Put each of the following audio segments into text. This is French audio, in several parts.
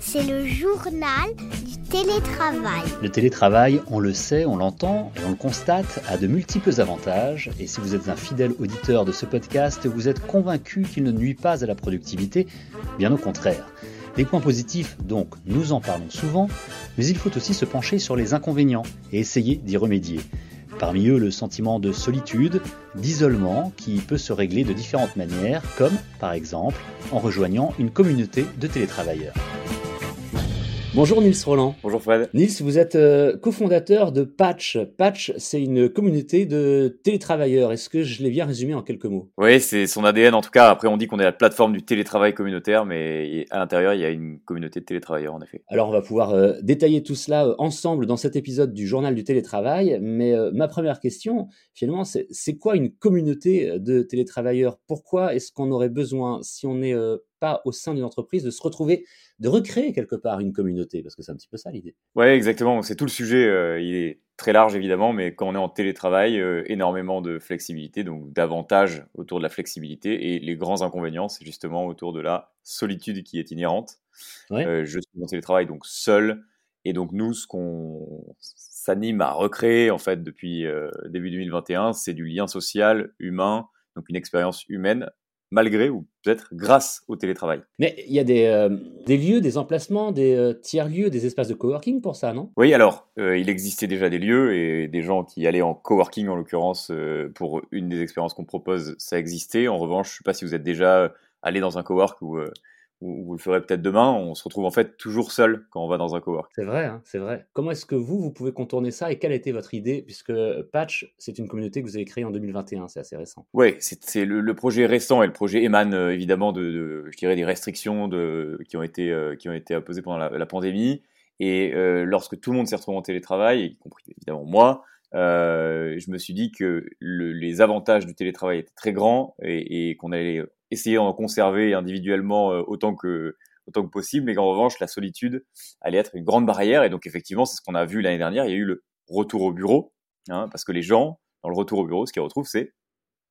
C'est le journal du télétravail. Le télétravail, on le sait, on l'entend et on le constate, a de multiples avantages. Et si vous êtes un fidèle auditeur de ce podcast, vous êtes convaincu qu'il ne nuit pas à la productivité, bien au contraire. Les points positifs, donc, nous en parlons souvent, mais il faut aussi se pencher sur les inconvénients et essayer d'y remédier. Parmi eux, le sentiment de solitude, d'isolement, qui peut se régler de différentes manières, comme, par exemple, en rejoignant une communauté de télétravailleurs. Bonjour Nils Roland. Bonjour Fred. Nils, vous êtes euh, cofondateur de Patch. Patch, c'est une communauté de télétravailleurs. Est-ce que je l'ai bien résumé en quelques mots? Oui, c'est son ADN en tout cas. Après, on dit qu'on est la plateforme du télétravail communautaire, mais à l'intérieur, il y a une communauté de télétravailleurs en effet. Alors, on va pouvoir euh, détailler tout cela euh, ensemble dans cet épisode du Journal du télétravail. Mais ma première question, finalement, c'est quoi une communauté de télétravailleurs? Pourquoi est-ce qu'on aurait besoin, si on n'est pas au sein d'une entreprise, de se retrouver de recréer quelque part une communauté, parce que c'est un petit peu ça l'idée. Oui, exactement. C'est tout le sujet. Euh, il est très large évidemment, mais quand on est en télétravail, euh, énormément de flexibilité, donc d'avantages autour de la flexibilité. Et les grands inconvénients, c'est justement autour de la solitude qui est inhérente. Euh, je suis en télétravail, donc seul. Et donc nous, ce qu'on s'anime à recréer en fait depuis début 2021, c'est du lien social, humain, donc une expérience humaine malgré ou peut-être grâce au télétravail. Mais il y a des, euh, des lieux, des emplacements, des euh, tiers-lieux, des espaces de coworking pour ça, non? Oui, alors, euh, il existait déjà des lieux et des gens qui allaient en coworking, en l'occurrence, pour une des expériences qu'on propose, ça existait. En revanche, je ne sais pas si vous êtes déjà allé dans un cowork ou vous le ferez peut-être demain, on se retrouve en fait toujours seul quand on va dans un cowork. C'est vrai, hein, c'est vrai. Comment est-ce que vous, vous pouvez contourner ça et quelle a été votre idée? Puisque Patch, c'est une communauté que vous avez créée en 2021, c'est assez récent. Oui, c'est le, projet récent et le projet émane euh, évidemment de, je dirais, des restrictions de, qui, ont été, euh, qui ont été imposées pendant la, pandémie. Et euh, lorsque tout le monde s'est retrouvé en télétravail, y compris évidemment moi, je me suis dit que les avantages du télétravail étaient très grands et, et qu'on allait essayer d'en conserver individuellement euh, autant que autant que possible, mais qu'en revanche, la solitude allait être une grande barrière. Et donc, effectivement, c'est ce qu'on a vu l'année dernière. Il y a eu le retour au bureau, hein, parce que les gens, dans le retour au bureau, ce qu'ils retrouvent, c'est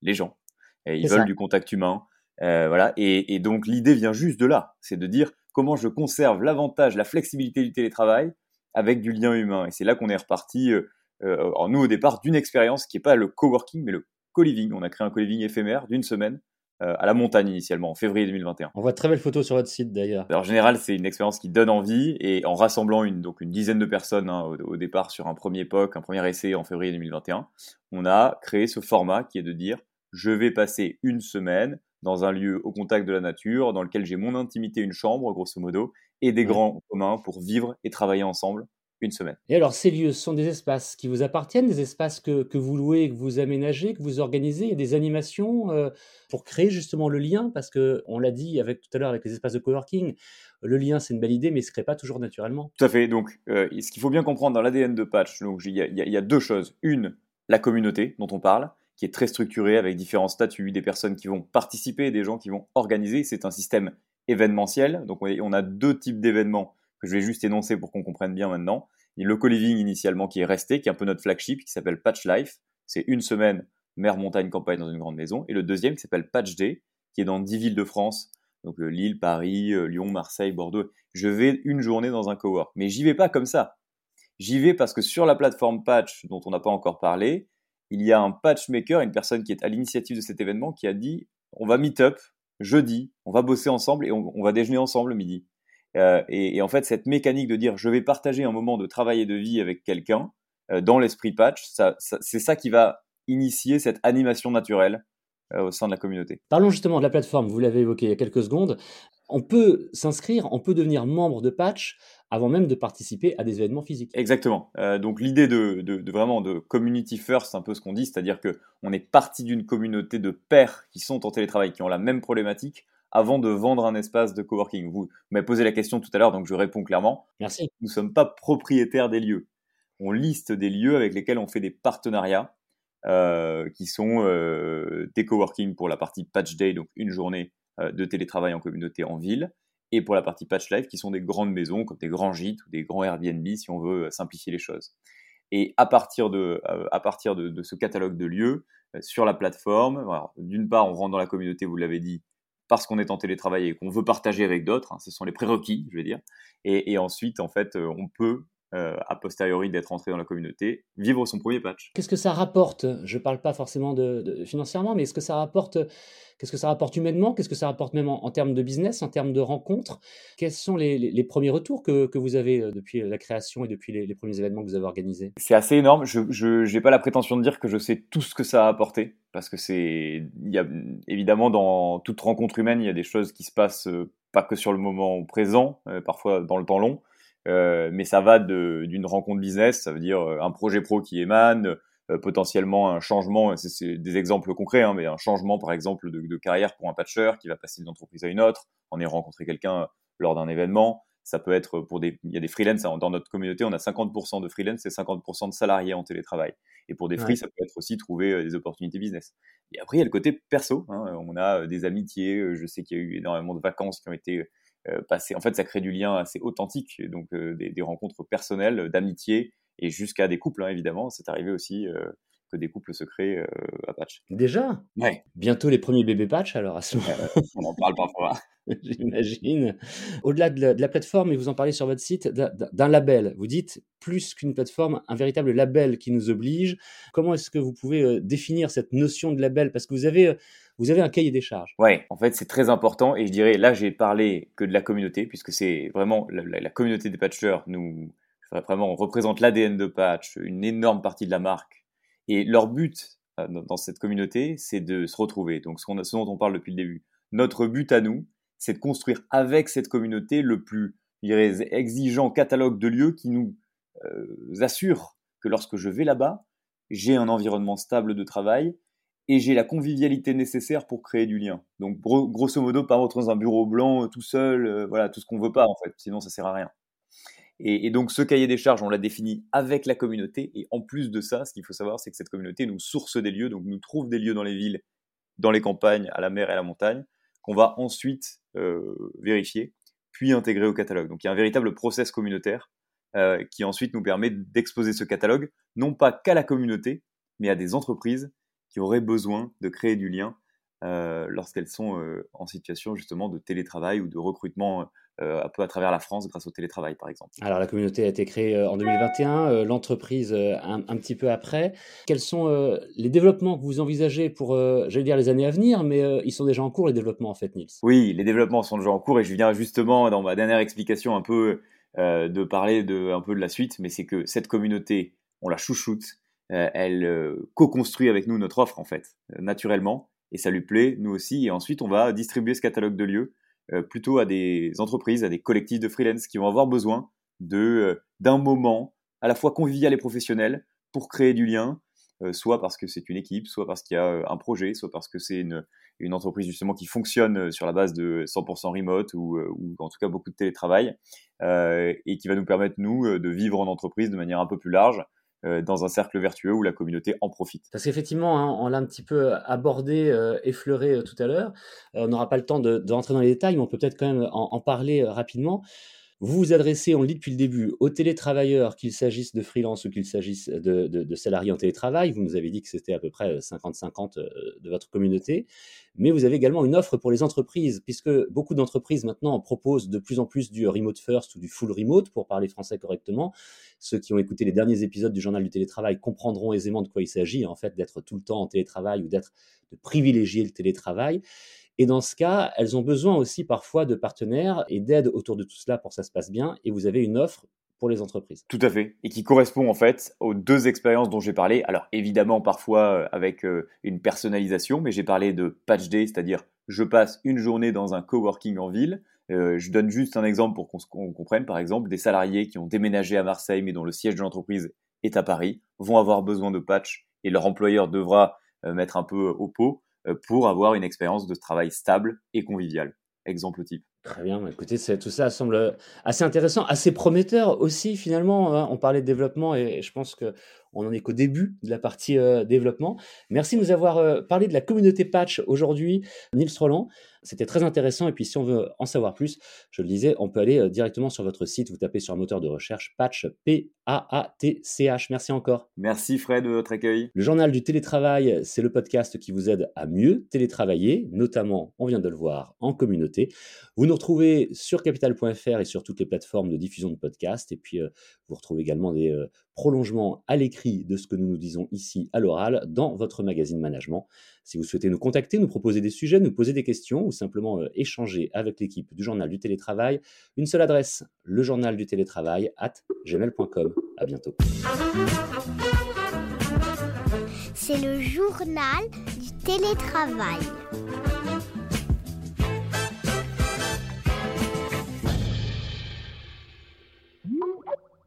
les gens. Et ils veulent du contact humain. Euh, voilà. Et, et donc, l'idée vient juste de là. C'est de dire comment je conserve l'avantage, la flexibilité du télétravail avec du lien humain. Et c'est là qu'on est reparti, euh, euh, en nous, au départ, d'une expérience qui n'est pas le coworking, mais le co-living. On a créé un co-living éphémère d'une semaine euh, à la montagne initialement, en février 2021. On voit de très belles photos sur votre site d'ailleurs. En général, c'est une expérience qui donne envie et en rassemblant une, donc une dizaine de personnes hein, au, départ sur un premier POC, un premier essai en février 2021, on a créé ce format qui est de dire je vais passer une semaine dans un lieu au contact de la nature, dans lequel j'ai mon intimité, une chambre grosso modo, et des grands communs pour vivre et travailler ensemble une semaine. Et alors, ces lieux sont des espaces qui vous appartiennent, des espaces que, que vous louez, que vous aménagez, que vous organisez, a des animations euh, pour créer justement le lien, parce que on l'a dit avec tout à l'heure avec les espaces de coworking, le lien c'est une belle idée, mais il ne se crée pas toujours naturellement. Tout à fait. Donc, euh, ce qu'il faut bien comprendre dans l'ADN de Patch, donc il y, il y, a deux choses. Une, la communauté dont on parle, qui est très structurée avec différents statuts, des personnes qui vont participer, des gens qui vont organiser. C'est un système événementiel. Donc, on a deux types d'événements que je vais juste énoncer pour qu'on comprenne bien maintenant. Il y a le co-living initialement qui est resté, qui est un peu notre flagship, qui s'appelle Patch Life. C'est une semaine mer, montagne, campagne dans une grande maison. Et le deuxième qui s'appelle Patch Day, qui est dans dix villes de France. Donc euh, Lille, Paris, euh, Lyon, Marseille, Bordeaux. Je vais une journée dans un cowork. Mais j'y vais pas comme ça. J'y vais parce que sur la plateforme Patch, dont on n'a pas encore parlé, il y a un patchmaker, une personne qui est à l'initiative de cet événement, qui a dit on va meet up jeudi, on va bosser ensemble et on, on va déjeuner ensemble le midi. Euh, et, en fait, cette mécanique de dire je vais partager un moment de travail et de vie avec quelqu'un euh, dans l'esprit patch, c'est ça qui va initier cette animation naturelle euh, au sein de la communauté. Parlons justement de la plateforme, vous l'avez évoqué il y a quelques secondes. On peut s'inscrire, on peut devenir membre de Patch avant même de participer à des événements physiques. Exactement. donc l'idée de, de, vraiment de community first, c'est un peu ce qu'on dit, c'est-à-dire que on est parti d'une communauté de pairs qui sont en télétravail, qui ont la même problématique avant de vendre un espace de coworking Vous m'avez posé la question tout à l'heure, donc je réponds clairement. Merci. Nous ne sommes pas propriétaires des lieux. On liste des lieux avec lesquels on fait des partenariats euh, qui sont euh, des coworking pour la partie Patch Day, donc une journée euh, de télétravail en communauté en ville, et pour la partie Patch Life, qui sont des grandes maisons, comme des grands gîtes ou des grands Airbnb, si on veut simplifier les choses. Et à partir de, à partir de, de, ce catalogue de lieux, sur la plateforme, d'une part, on rentre dans la communauté, vous l'avez dit, parce qu'on est en télétravail et qu'on veut partager avec d'autres. Hein, ce sont les prérequis, je vais dire. Et, ensuite, en fait, euh, on peut euh, a posteriori d'être entré dans la communauté, vivre son premier patch. Qu'est-ce que ça rapporte? Je ne parle pas forcément de, financièrement, mais est-ce que ça rapporte Qu'est-ce que ça rapporte humainement? Qu'est-ce que ça rapporte même en, termes de business, en termes de rencontres? Quels sont les, premiers retours que, vous avez euh, depuis la création et depuis les, premiers événements que vous avez organisés? C'est assez énorme. Je n'ai pas la prétention de dire que je sais tout ce que ça a apporté, parce que c'est, il y a évidemment dans toute rencontre humaine, il y a des choses qui se passent euh, pas que sur le moment présent, parfois dans le temps long. Euh, mais ça va d'une rencontre business, ça veut dire euh, un projet pro qui émane, euh, potentiellement un changement, c'est des exemples concrets, hein, mais un changement par exemple de, de, carrière pour un patcher qui va passer d'une entreprise à une autre, en ayant rencontré quelqu'un lors d'un événement. Ça peut être pour des, il y a des freelances hein, dans notre communauté, on a 50% de freelance et 50% de salariés en télétravail. Et pour des free, ça peut être aussi trouver des opportunités business. Et après, il y a le côté perso. Hein, on a des amitiés. Je sais qu'il y a eu énormément de vacances qui ont été passer. En fait, ça crée du lien assez authentique, donc euh, des, rencontres personnelles, d'amitié, et jusqu'à des couples, hein, évidemment. C'est arrivé aussi euh, que des couples se créent à Patch. Déjà? Ouais. Bientôt les premiers bébés Patch, alors à ce moment. on en parle parfois. J'imagine. Au-delà de, la plateforme, et vous en parlez sur votre site, d'un label. Vous dites plus qu'une plateforme, un véritable label qui nous oblige. Comment est-ce que vous pouvez définir cette notion de label? Parce que vous avez vous avez un cahier des charges. Ouais, en fait, c'est très important et je dirais, là, j'ai parlé que de la communauté, puisque c'est vraiment la, communauté des patchers nous, vraiment, représente l'ADN de patch, une énorme partie de la marque. Et leur but euh, dans cette communauté, c'est de se retrouver. Donc, ce, ce dont on parle depuis le début. Notre but à nous, c'est de construire avec cette communauté le plus, dirais, exigeant catalogue de lieux qui nous euh, assure que lorsque je vais là-bas, j'ai un environnement stable de travail, et j'ai la convivialité nécessaire pour créer du lien. Donc grosso modo, pas rentrer dans un bureau blanc euh, tout seul, euh, voilà, tout ce qu'on veut pas en fait, sinon ça sert à rien. Et, donc ce cahier des charges, on l'a défini avec la communauté, et en plus de ça, ce qu'il faut savoir, c'est que cette communauté nous source des lieux, donc nous trouve des lieux dans les villes, dans les campagnes, à la mer et à la montagne, qu'on va ensuite euh, vérifier, puis intégrer au catalogue. Donc il y a un véritable process communautaire qui ensuite nous permet d'exposer ce catalogue, non pas qu'à la communauté, mais à des entreprises qui auraient besoin de créer du lien euh, lorsqu'elles sont euh, en situation justement de télétravail ou de recrutement euh, un peu à travers la France grâce au télétravail par exemple. Alors la communauté a été créée en 2021, l'entreprise un, petit peu après. Quels sont les développements que vous envisagez pour, j'allais dire les années à venir, mais ils sont déjà en cours les développements en fait Nils Oui, les développements sont déjà en cours et je viens justement dans ma dernière explication un peu de parler de, un peu de la suite, mais c'est que cette communauté, on la chouchoute, elle euh, co-construit avec nous notre offre en fait, euh, naturellement, et ça lui plaît, nous aussi, et ensuite on va distribuer ce catalogue de lieux plutôt à des entreprises, à des collectifs de freelance qui vont avoir besoin de d'un moment à la fois convivial et professionnel pour créer du lien, soit parce que c'est une équipe, soit parce qu'il y a un projet, soit parce que c'est une, une, entreprise justement qui fonctionne sur la base de 100% remote ou, ou, en tout cas beaucoup de télétravail, et qui va nous permettre, nous, de vivre en entreprise de manière un peu plus large, euh, dans un cercle vertueux où la communauté en profite. Parce qu'effectivement, hein, on l'a un petit peu abordé, euh, effleuré euh, tout à l'heure. on n'aura pas le temps de, rentrer dans les détails, mais on peut peut-être quand même en parler rapidement. Vous vous adressez, on le dit depuis le début, aux télétravailleurs, qu'il s'agisse de freelance ou qu'il s'agisse de, salariés en télétravail. Vous nous avez dit que c'était à peu près 50-50 euh, de votre communauté. Mais vous avez également une offre pour les entreprises, puisque beaucoup d'entreprises maintenant proposent de plus en plus du remote first ou du full remote, pour parler français correctement. Ceux qui ont écouté les derniers épisodes du journal du télétravail comprendront aisément de quoi il s'agit, en fait, d'être tout le temps en télétravail ou d'être de privilégier le télétravail. Et dans ce cas, elles ont besoin aussi parfois de partenaires et d'aide autour de tout cela pour que ça se passe bien. Et vous avez une offre pour les entreprises. Tout à fait. Et qui correspond en fait aux deux expériences dont j'ai parlé. Alors évidemment, parfois euh, avec euh, une personnalisation, mais j'ai parlé de patch day, c'est-à-dire je passe une journée dans un coworking en ville. Euh, je donne juste un exemple pour qu'on comprenne. Par exemple, des salariés qui ont déménagé à Marseille, mais dont le siège de l'entreprise est à Paris, vont avoir besoin de patch et leur employeur devra mettre un peu au pot. Euh, pour avoir une expérience de travail stable et conviviale. Exemple type. Très bien, écoutez, tout ça semble assez intéressant, assez prometteur aussi finalement. Hein. On parlait de développement et je pense que on n'en est qu'au début de la partie euh, développement. Merci de nous avoir euh, parlé de la communauté patch aujourd'hui, Nils Roland. C'était très intéressant. Et puis, si on veut en savoir plus, je le disais, on peut aller euh, directement sur votre site. Vous tapez sur un moteur de recherche patch P-A-A-T-C-H. Merci encore. Merci Fred de votre accueil. Le journal du télétravail, c'est le podcast qui vous aide à mieux télétravailler, notamment, on vient de le voir, en communauté. Vous nous retrouvez sur capital.fr et sur toutes les plateformes de diffusion de podcasts. Et puis, vous retrouvez également des prolongements à l'écrit de ce que nous nous disons ici à l'oral dans votre magazine Management. Si vous souhaitez nous contacter, nous proposer des sujets, nous poser des questions ou simplement euh, échanger avec l'équipe du Journal du Télétravail, une seule adresse, le journal du télétravail at gmail.com. À bientôt. C'est le journal du télétravail.